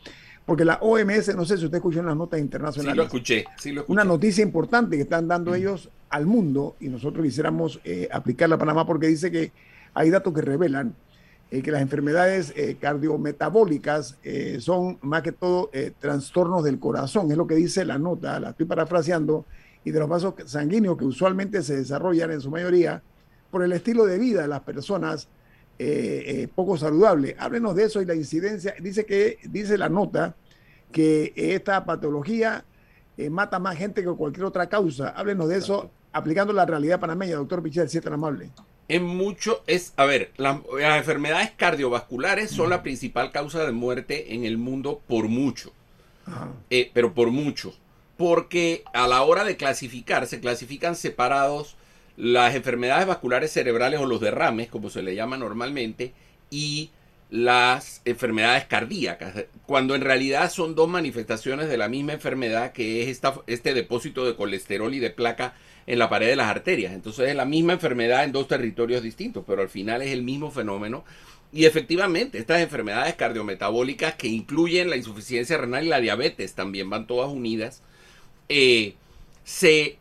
Porque la OMS, no sé si usted escuchó en las notas internacionales. Sí, lo escuché. Sí lo escuché. Una noticia importante que están dando mm. ellos al mundo y nosotros quisiéramos eh, aplicarla a Panamá porque dice que hay datos que revelan eh, que las enfermedades eh, cardiometabólicas eh, son más que todo trastornos del corazón, es lo que dice la nota, la estoy parafraseando, y de los vasos sanguíneos que usualmente se desarrollan en su mayoría por el estilo de vida de las personas poco saludable. Háblenos de eso y la incidencia. Dice que, dice la nota, que esta patología mata más gente que cualquier otra causa. Háblenos de eso aplicando la realidad panameña, doctor Pichel, si es tan amable en mucho es, a ver, las enfermedades cardiovasculares son la principal causa de muerte en el mundo por mucho. Eh, pero por mucho. Porque a la hora de clasificar, se clasifican separados las enfermedades vasculares cerebrales o los derrames, como se le llama normalmente, y las enfermedades cardíacas, cuando en realidad son dos manifestaciones de la misma enfermedad que es esta, este depósito de colesterol y de placa en la pared de las arterias. Entonces es la misma enfermedad en dos territorios distintos, pero al final es el mismo fenómeno. Y efectivamente, estas enfermedades cardiometabólicas que incluyen la insuficiencia renal y la diabetes, también van todas unidas, eh, se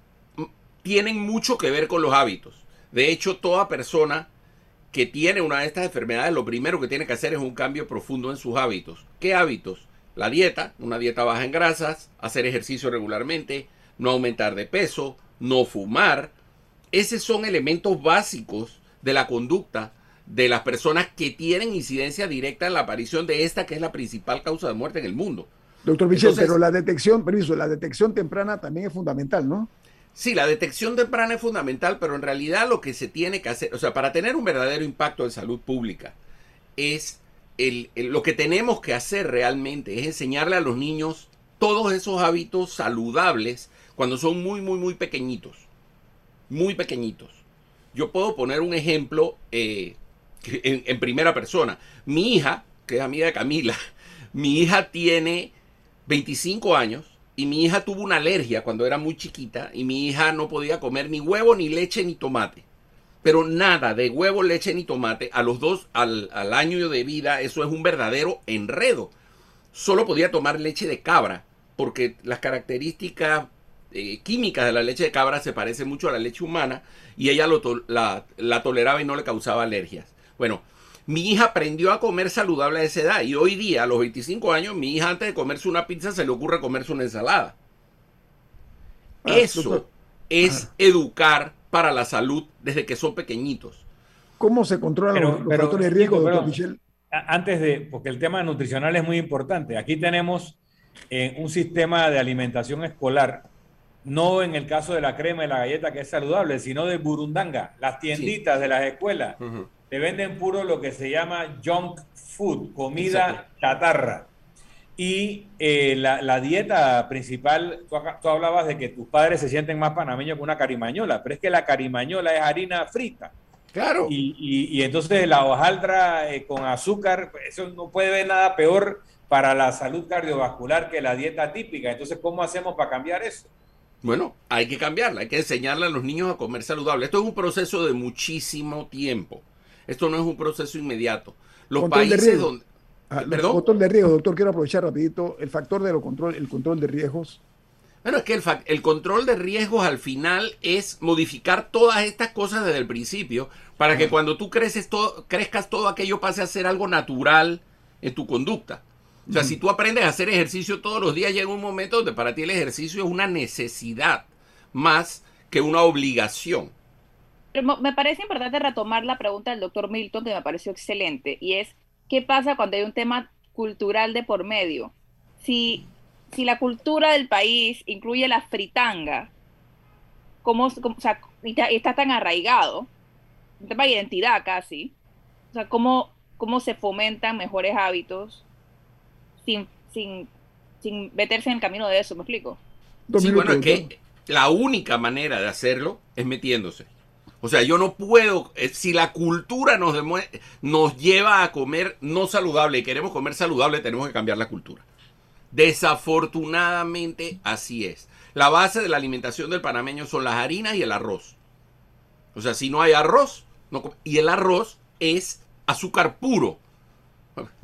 tienen mucho que ver con los hábitos. De hecho, toda persona que tiene una de estas enfermedades, lo primero que tiene que hacer es un cambio profundo en sus hábitos. ¿Qué hábitos? La dieta, una dieta baja en grasas, hacer ejercicio regularmente, no aumentar de peso, no fumar. Esos son elementos básicos de la conducta de las personas que tienen incidencia directa en la aparición de esta, que es la principal causa de muerte en el mundo. Doctor Michel, pero la detección, permiso, la detección temprana también es fundamental, ¿no? Sí, la detección temprana es fundamental, pero en realidad lo que se tiene que hacer, o sea, para tener un verdadero impacto en salud pública, es el, lo que tenemos que hacer realmente es enseñarle a los niños todos esos hábitos saludables cuando son muy, muy, muy pequeñitos. Muy pequeñitos. Yo puedo poner un ejemplo eh, en, primera persona. Mi hija, que es amiga de Camila, (laughs) mi hija tiene 25 años y mi hija tuvo una alergia cuando era muy chiquita y mi hija no podía comer ni huevo, ni leche, ni tomate. pero nada de huevo, leche ni tomate. A los dos, al, al año de vida, eso es un verdadero enredo. Solo podía tomar leche de cabra, porque las características eh, químicas de la leche de cabra se parecen mucho a la leche humana y ella lo la, la, toleraba y no le causaba alergias. Bueno, mi hija aprendió a comer saludable a esa edad y hoy día, a los 25 años, mi hija antes de comerse una pizza se le ocurre comerse una ensalada. Ah, eso es educar para la salud desde que son pequeñitos. ¿Cómo se controlan los, factores de riesgo, doctor Michel? Antes de, porque el tema nutricional es muy importante. Aquí tenemos eh, un sistema de alimentación escolar, no en el caso de la crema y la galleta que es saludable, sino de burundanga. Las tienditas de las escuelas te venden puro lo que se llama junk food, comida chatarra. Y eh, la, dieta principal, tú, hablabas de que tus padres se sienten más panameños que una carimañola, pero es que la carimañola es harina frita. Claro. Y, entonces la hojaldra eh, con azúcar, eso no puede ver nada peor para la salud cardiovascular que la dieta típica. Entonces, ¿cómo hacemos para cambiar eso? Bueno, hay que cambiarla, hay que enseñarle a los niños a comer saludable. Esto es un proceso de muchísimo tiempo. Esto no es un proceso inmediato. Los países donde Ah, control de riesgos, doctor, quiero aprovechar rapidito el factor de lo control, el control de riesgos. Bueno, es que el, el, control de riesgos al final es modificar todas estas cosas desde el principio para que cuando tú creces todo, crezcas todo aquello pase a ser algo natural en tu conducta. O sea, si tú aprendes a hacer ejercicio todos los días, llega un momento donde para ti el ejercicio es una necesidad más que una obligación. me parece importante retomar la pregunta del doctor Milton, que me pareció excelente, y es ¿qué pasa cuando hay un tema cultural de por medio? Si, si la cultura del país incluye la fritanga, ¿cómo, o sea, está, tan arraigado? Un tema de identidad casi. O sea, ¿cómo, cómo se fomentan mejores hábitos sin, sin, sin meterse en el camino de eso? ¿Me explico? Sí, bueno, es que la única manera de hacerlo es metiéndose. O sea, yo no puedo, eh, si la cultura nos, nos lleva a comer no saludable y queremos comer saludable, tenemos que cambiar la cultura. Desafortunadamente así es. La base de la alimentación del panameño son las harinas y el arroz. O sea, si no hay arroz, no y el arroz es azúcar puro,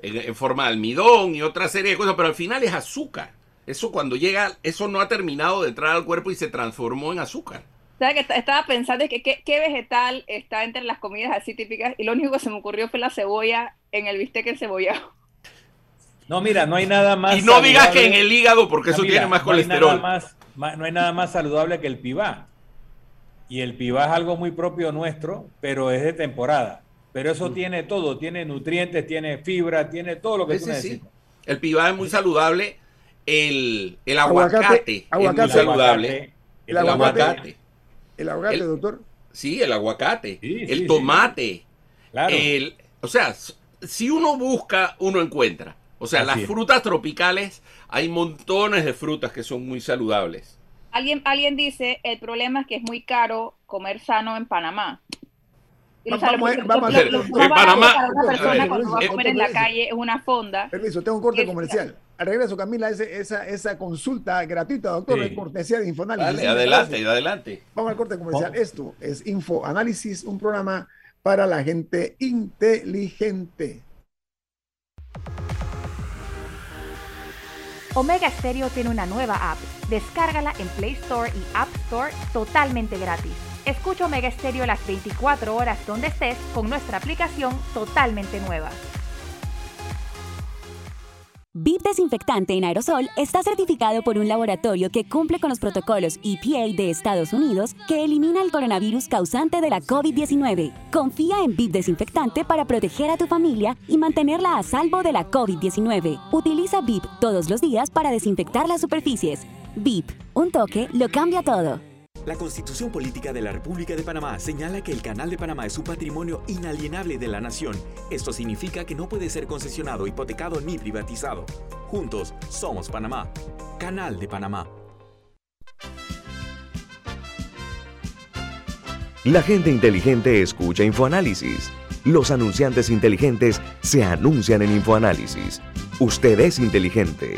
en, en, forma de almidón y otra serie de cosas, pero al final es azúcar. Eso cuando llega, eso no ha terminado de entrar al cuerpo y se transformó en azúcar que estaba pensando que qué, vegetal está entre las comidas así típicas y lo único que se me ocurrió fue la cebolla en el bistec encebollado. No, mira, no hay nada más. Y no digas que en el hígado, porque eso tiene más colesterol. no hay nada más saludable que el pibá. Y el pibá es algo muy propio nuestro, pero es de temporada. Pero eso mm. tiene todo: tiene nutrientes, tiene fibra, tiene todo lo que tú necesitas. El pibá es muy saludable. El, el aguacate, es muy saludable. El, aguacate. ¿El aguacate, doctor? Sí, el aguacate. el tomate. Claro. o sea, si uno busca, uno encuentra. O sea, las frutas tropicales, hay montones de frutas que son muy saludables. Alguien, alguien dice, el problema es que es muy caro comer sano en Panamá. Vamos, a hacer. En Panamá, una persona cuando va a comer en la calle es una fonda. Permiso, tengo un corte comercial. Al regreso, Camila, esa, esa consulta gratuita, doctor, de cortesía de Infoanálisis. Dale, adelante, adelante. Vamos al corte comercial. Esto es Infoanálisis, un programa para la gente inteligente. Omega Stereo tiene una nueva app. Descárgala en Play Store y App Store totalmente gratis. Escucha Omega Stereo las 24 horas donde estés con nuestra aplicación totalmente nueva. VIP Desinfectante en aerosol está certificado por un laboratorio que cumple con los protocolos EPA de Estados Unidos que elimina el coronavirus causante de la COVID-19. Confía en VIP Desinfectante para proteger a tu familia y mantenerla a salvo de la COVID-19. Utiliza VIP todos los días para desinfectar las superficies. VIP, un toque lo cambia todo. La Constitución Política de la República de Panamá señala que el Canal de Panamá es un patrimonio inalienable de la nación. Esto significa que no puede ser concesionado, hipotecado ni privatizado. Juntos somos Panamá. Canal de Panamá. La gente inteligente escucha InfoAnálisis. Los anunciantes inteligentes se anuncian en InfoAnálisis. Usted es inteligente.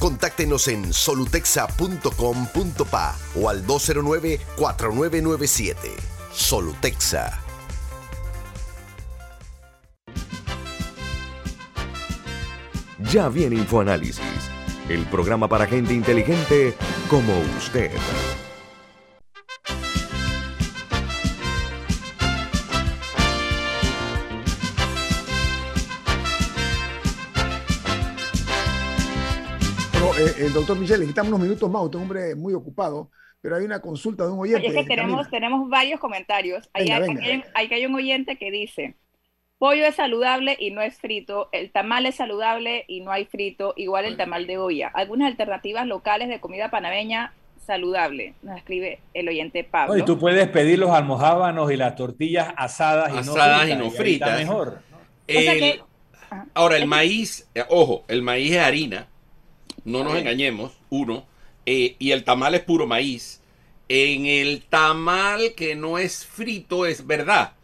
Contáctenos en solutexa.com.pa o al 209-4997. Solutexa. Ya viene InfoAnálisis, el programa para gente inteligente como usted. El doctor Michel, le quitamos unos minutos más, usted es un hombre muy ocupado, pero hay una consulta de un oyente. Oye, es que tenemos, tenemos varios comentarios. Ahí hay, hay, hay un oyente que dice, pollo es saludable y no es frito, el tamal es saludable y no hay frito, igual el tamal de olla. Algunas alternativas locales de comida panameña saludable, nos escribe el oyente Pablo. y tú puedes pedir los almohábanos y las tortillas asadas, asadas y no fritas. mejor. ahora, el maíz, eh, ojo, el maíz es harina no nos engañemos, uno, eh, y el tamal es puro maíz. En el tamal que no es frito es verdad,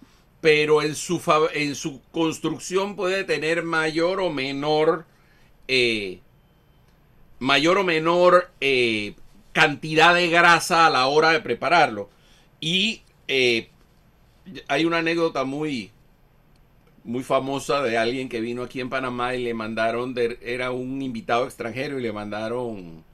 pero en su, en su construcción puede tener mayor o menor, eh, mayor o menor eh, cantidad de grasa a la hora de prepararlo. Y hay una anécdota muy, muy famosa de alguien que vino aquí en Panamá y le mandaron, era un invitado extranjero y le mandaron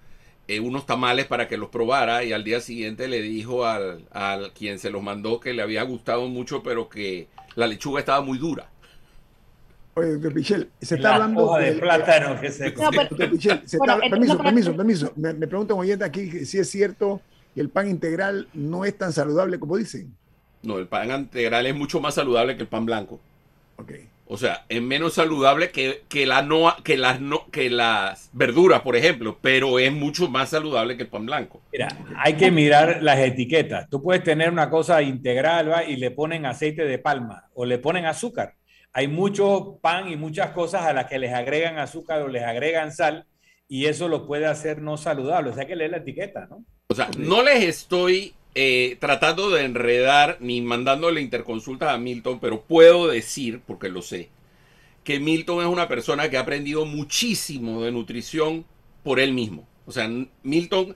eh, unos tamales para que los probara y al día siguiente le dijo al, al, quien se los mandó que le había gustado mucho pero que la lechuga estaba muy dura. Oye, doctor Pichel, se está hablando de plátano que se... permiso, permiso, permiso. Me, me pregunta un oyente aquí si es cierto que el pan integral no es tan saludable como dicen. No, el pan integral es mucho más saludable que el pan blanco. O sea, es menos saludable que, la no, que, las no, que las verduras, por ejemplo, pero es mucho más saludable que el pan blanco. Mira, hay que mirar las etiquetas. Tú puedes tener una cosa integral y le ponen aceite de palma o le ponen azúcar. Hay mucho pan y muchas cosas a las que les agregan azúcar o les agregan sal y eso lo puede hacer no saludable. O sea, hay que leer la etiqueta, ¿no? O sea, no les estoy eh, tratando de enredar ni mandándole interconsultas a Milton, pero puedo decir, porque lo sé, que Milton es una persona que ha aprendido muchísimo de nutrición por él mismo. O sea, Milton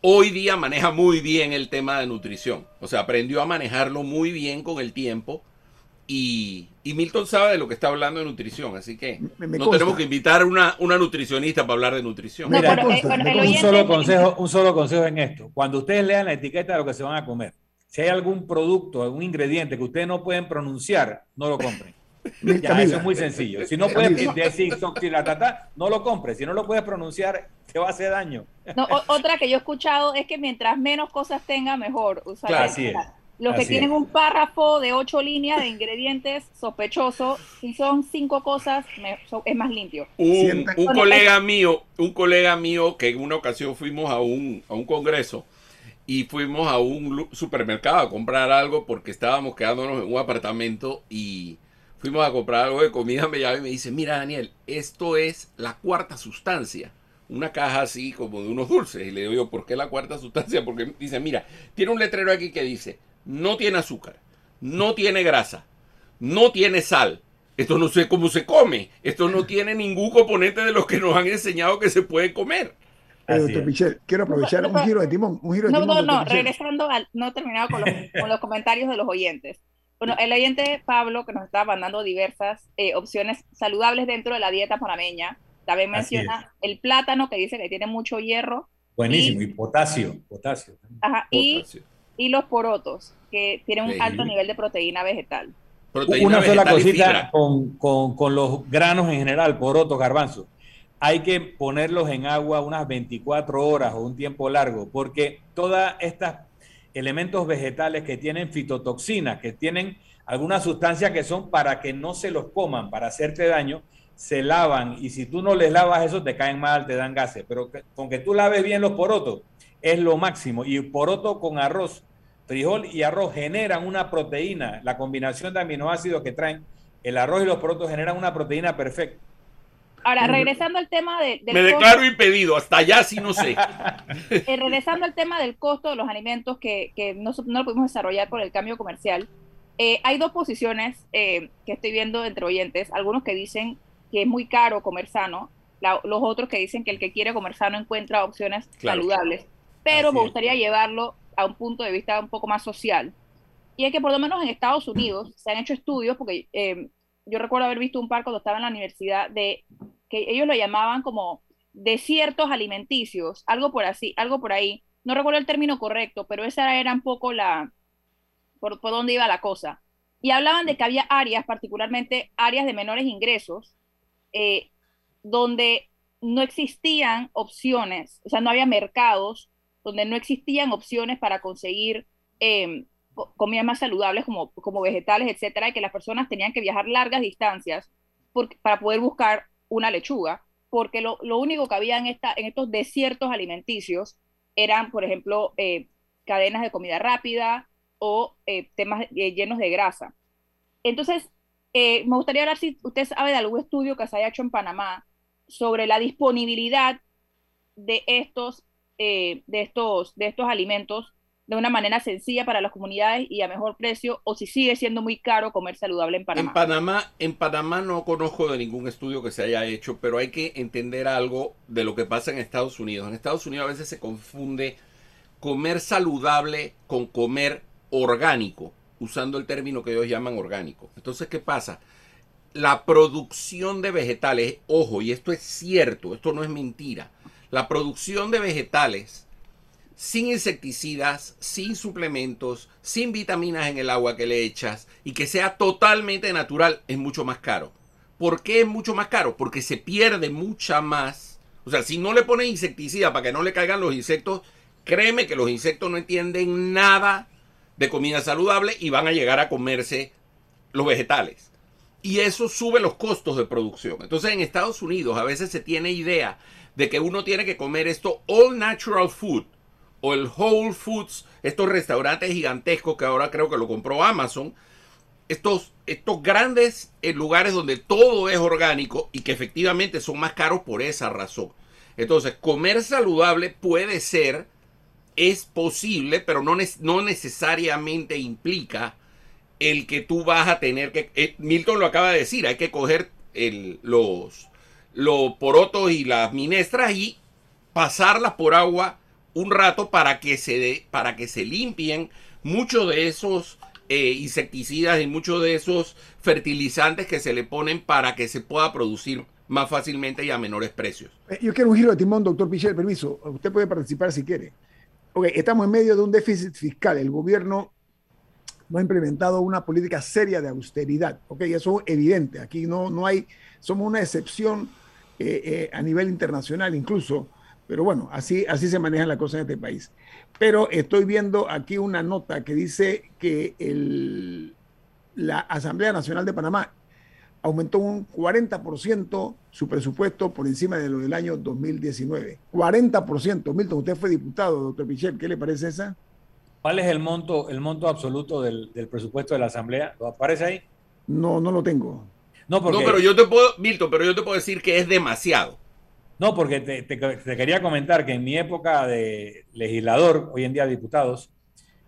hoy día maneja muy bien el tema de nutrición. O sea, aprendió a manejarlo muy bien con el tiempo y, Milton sabe de lo que está hablando de nutrición, así que no tenemos que invitar a una, una, nutricionista para hablar de nutrición. Eh, un, solo consejo, un solo consejo en esto. Cuando ustedes lean la etiqueta de lo que se van a comer, si hay algún producto, algún ingrediente que ustedes no pueden pronunciar, no lo compren. (laughs) Ya, eso es muy sencillo. Si no puedes decir no lo compres. Si no lo puedes pronunciar, te va a hacer daño. otra que yo he escuchado es que mientras menos cosas tenga, mejor. claro, así es. Los que tienen un párrafo de ocho líneas de ingredientes sospechosos, si son cinco cosas, es más limpio. Un, colega mío, un colega mío que en una ocasión fuimos a un, a un congreso y fuimos a un supermercado a comprar algo porque estábamos quedándonos en un apartamento y fuimos a comprar algo de comida, me llama y me dice, mira Daniel, esto es la cuarta sustancia una caja así como de unos dulces. Y le digo, ¿por qué la cuarta sustancia? Porque dice, mira, tiene un letrero aquí que dice, no tiene azúcar, no tiene grasa, no tiene sal. Esto no sé cómo se come. Esto no tiene ningún componente de los que nos han enseñado que se puede comer. Eh, doctor Michel, quiero aprovechar un giro de timón. Un giro de no, timón, no, no, regresando al, no he terminado con los, con los, comentarios de los oyentes. Bueno, el oyente Pablo, que nos está mandando diversas eh, opciones saludables dentro de la dieta panameña, también menciona el plátano, que dice que tiene mucho hierro. Buenísimo, y, potasio, potasio. Ajá, y y los porotos, que tienen un alto nivel de proteína vegetal. Una sola cosita con, con, con, los granos en general, porotos, garbanzos. Hay que ponerlos en agua unas 24 horas o un tiempo largo, porque todas estas elementos vegetales que tienen fitotoxinas, que tienen algunas sustancias que son para que no se los coman, para hacerte daño, se lavan y si tú no les lavas eso te caen mal, te dan gases, pero con que tú laves bien los porotos, es lo máximo. Y poroto con arroz frijol y arroz generan una proteína. La combinación de aminoácidos que traen el arroz y los productos generan una proteína perfecta. Ahora, regresando al tema de, del Me declaro impedido, hasta allá sí no sé. (laughs) Eh, regresando al tema del costo de los alimentos que, que no, no, lo pudimos desarrollar por el cambio comercial, eh, hay dos posiciones eh, que estoy viendo entre oyentes. Algunos que dicen que es muy caro comer sano, los otros que dicen que el que quiere comer sano encuentra opciones saludables. Pero me gustaría llevarlo a un punto de vista un poco más social. Y es que por lo menos en Estados Unidos se han hecho estudios, porque yo recuerdo haber visto un par cuando estaba en la universidad de que ellos lo llamaban como desiertos alimenticios, algo por así, algo por ahí. No recuerdo el término correcto, pero esa era un poco la por, por dónde iba la cosa. Y hablaban de que había áreas, particularmente áreas de menores ingresos, eh, donde no existían opciones, o sea, no había mercados donde no existían opciones para conseguir eh, comidas más saludables como, como vegetales, etcétera, y que las personas tenían que viajar largas distancias para poder buscar una lechuga, porque lo, lo, único que había en, esta, en estos desiertos alimenticios eran, por ejemplo, eh, cadenas de comida rápida o eh, temas eh, llenos de grasa. Entonces, me gustaría hablar si usted sabe de algún estudio que se haya hecho en Panamá sobre la disponibilidad de estos, de estos, de estos alimentos de una manera sencilla para las comunidades y a mejor precio o si sigue siendo muy caro comer saludable en Panamá. En Panamá, en Panamá no conozco de ningún estudio que se haya hecho, pero hay que entender algo de lo que pasa en Estados Unidos. En Estados Unidos a veces se confunde comer saludable con comer orgánico, usando el término que ellos llaman orgánico. Entonces, ¿qué pasa? La producción de vegetales, ojo, y esto es cierto, esto no es mentira, la producción de vegetales sin insecticidas, sin suplementos, sin vitaminas en el agua que le echas y que sea totalmente natural, es mucho más caro. ¿Por qué es mucho más caro? Porque se pierde mucha más. O sea, si no le pones insecticida para que no le caigan los insectos, créeme que los insectos no entienden nada de comida saludable y van a llegar a comerse los vegetales. Y eso sube los costos de producción. Entonces en Estados Unidos a veces se tiene idea de que uno tiene que comer esto all natural food o el Whole Foods, estos restaurantes gigantescos que ahora creo que lo compró Amazon, estos, estos grandes eh, lugares donde todo es orgánico y que efectivamente son más caros por esa razón. Entonces, comer saludable puede ser, es posible, pero no, no necesariamente implica el que tú vas a tener que... Eh, Milton lo acaba de decir, hay que coger el, los, los porotos y las minestras y pasarlas por agua un rato para que se, para que se limpien muchos de esos eh, insecticidas y muchos de esos fertilizantes que se le ponen para que se pueda producir más fácilmente y a menores precios. Eh, yo quiero un giro de timón, doctor Pichel, permiso. Usted puede participar si quiere. Estamos en medio de un déficit fiscal. El gobierno no ha implementado una política seria de austeridad. Ok, eso es evidente. Aquí no, no hay, somos una excepción eh, a nivel internacional incluso pero bueno, así, así se manejan las cosas en este país. Pero estoy viendo aquí una nota que dice que el, la Asamblea Nacional de Panamá aumentó un 40% su presupuesto por encima de lo del año 2019. 40%. Milton, usted fue diputado, doctor Pichel, ¿qué le parece esa? ¿Cuál es el monto, el monto absoluto del, presupuesto de la Asamblea? ¿Lo aparece ahí? No, no lo tengo. No, no, pero yo te puedo, Milton, pero yo te puedo decir que es demasiado. No, porque te, quería comentar que en mi época de legislador, hoy en día diputados,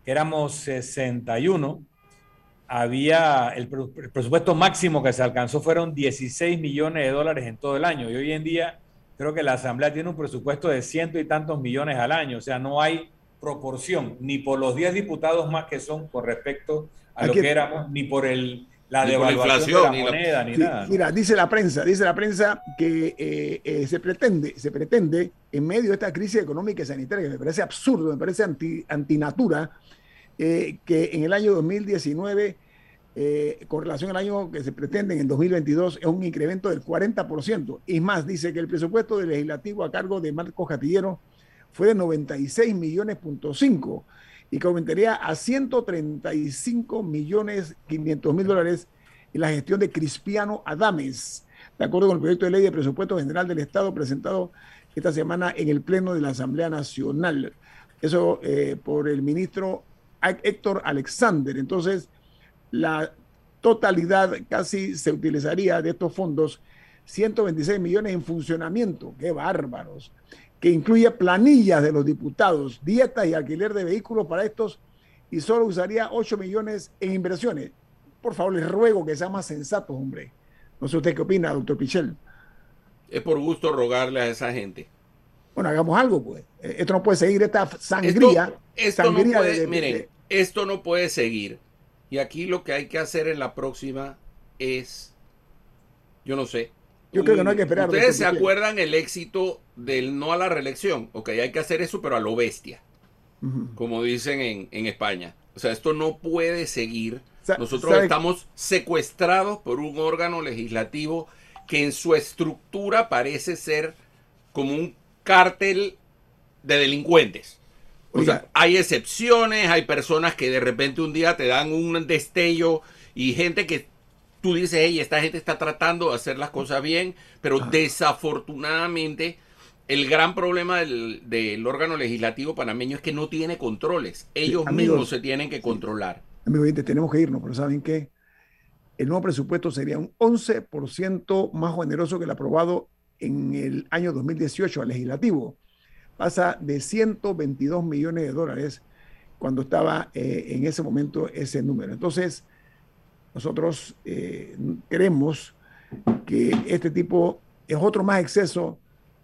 que éramos 61, había el, presupuesto máximo que se alcanzó fueron 16 millones de dólares en todo el año. Y hoy en día creo que la Asamblea tiene un presupuesto de ciento y tantos millones al año. O sea, no hay proporción ni por los 10 diputados más que son con respecto a lo que éramos, ni por el la devaluación de la moneda, ni nada. Mira, dice la prensa, dice la prensa que eh, eh, se pretende, se pretende, en medio de esta crisis económica y sanitaria, que me parece absurdo, me parece anti, antinatura, eh, que en el año 2019, con relación al año que se pretende en el 2022, es un incremento del 40%. Y más, dice que el presupuesto del legislativo a cargo de Marcos Catillero fue de 96 millones punto 5 y que aumentaría a 135 millones 500 mil dólares en la gestión de Cristiano Adames, de acuerdo con el proyecto de ley de presupuesto general del Estado presentado esta semana en el Pleno de la Asamblea Nacional. Eso eh, por el ministro Héctor Alexander. Entonces, la totalidad casi se utilizaría de estos fondos, 126 millones en funcionamiento, qué bárbaros, que incluye planillas de los diputados, dietas y alquiler de vehículos para estos, y solo usaría 8 millones en inversiones. Por favor, les ruego que sean más sensatos, hombre. No sé usted qué opina, doctor Pichel. Es por gusto rogarle a esa gente. Bueno, hagamos algo, pues. Eh, esto no puede seguir, esta sangría. Esto, no puede, miren, esto no puede seguir. Y aquí lo que hay que hacer en la próxima es, yo no sé. Yo creo que no hay que esperar. Ustedes se acuerdan el éxito del no a la reelección. Ok, hay que hacer eso, pero a lo bestia. Como dicen en, en, España. O sea, esto no puede seguir. Nosotros estamos secuestrados por un órgano legislativo que en su estructura parece ser como un cártel de delincuentes. O sea, hay excepciones, hay personas que de repente un día te dan un destello y gente que tú dices, hey, esta gente está tratando de hacer las cosas bien, pero desafortunadamente el gran problema del, órgano legislativo panameño es que no tiene controles. Ellos mismos se tienen que controlar. Amigos, tenemos que irnos, pero ¿saben qué? El nuevo presupuesto sería un 11% más generoso que el aprobado en el año 2018 al legislativo. Pasa de 122 millones de dólares cuando estaba eh, en ese momento ese número. Entonces, nosotros eh, creemos que este tipo es otro más exceso,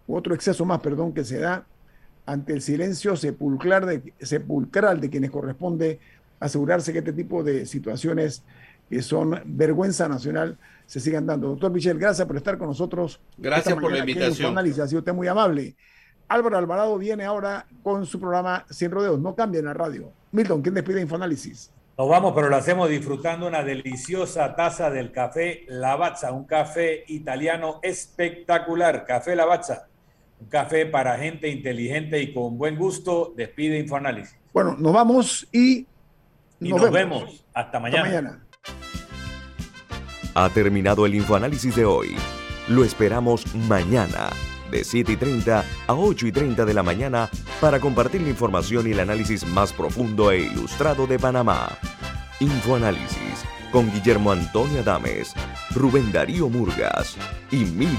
otro exceso más, perdón, que se da ante el silencio sepulcral de, sepulcral de quienes corresponde asegurarse que este tipo de situaciones que son vergüenza nacional se sigan dando. Doctor Michel, gracias por estar con nosotros. Gracias por la invitación. Ha sido usted muy amable. Álvaro Alvarado viene ahora con su programa Sin Rodeos. No cambien la radio. Milton, ¿quién despide Infoanálisis? Nos vamos, pero lo hacemos disfrutando una deliciosa taza del café Lavazza, un café italiano espectacular. Café Lavazza, un café para gente inteligente y con buen gusto. Despide Infoanálisis. Bueno, nos vamos y nos, vemos. Hasta mañana. Hasta mañana. Ha terminado el infoanálisis de hoy. Lo esperamos mañana, de 7 y 30 a 8 y 30 de la mañana, para compartir la información y el análisis más profundo e ilustrado de Panamá. Infoanálisis con Guillermo Antonio Adames, Rubén Darío Murgas y Mil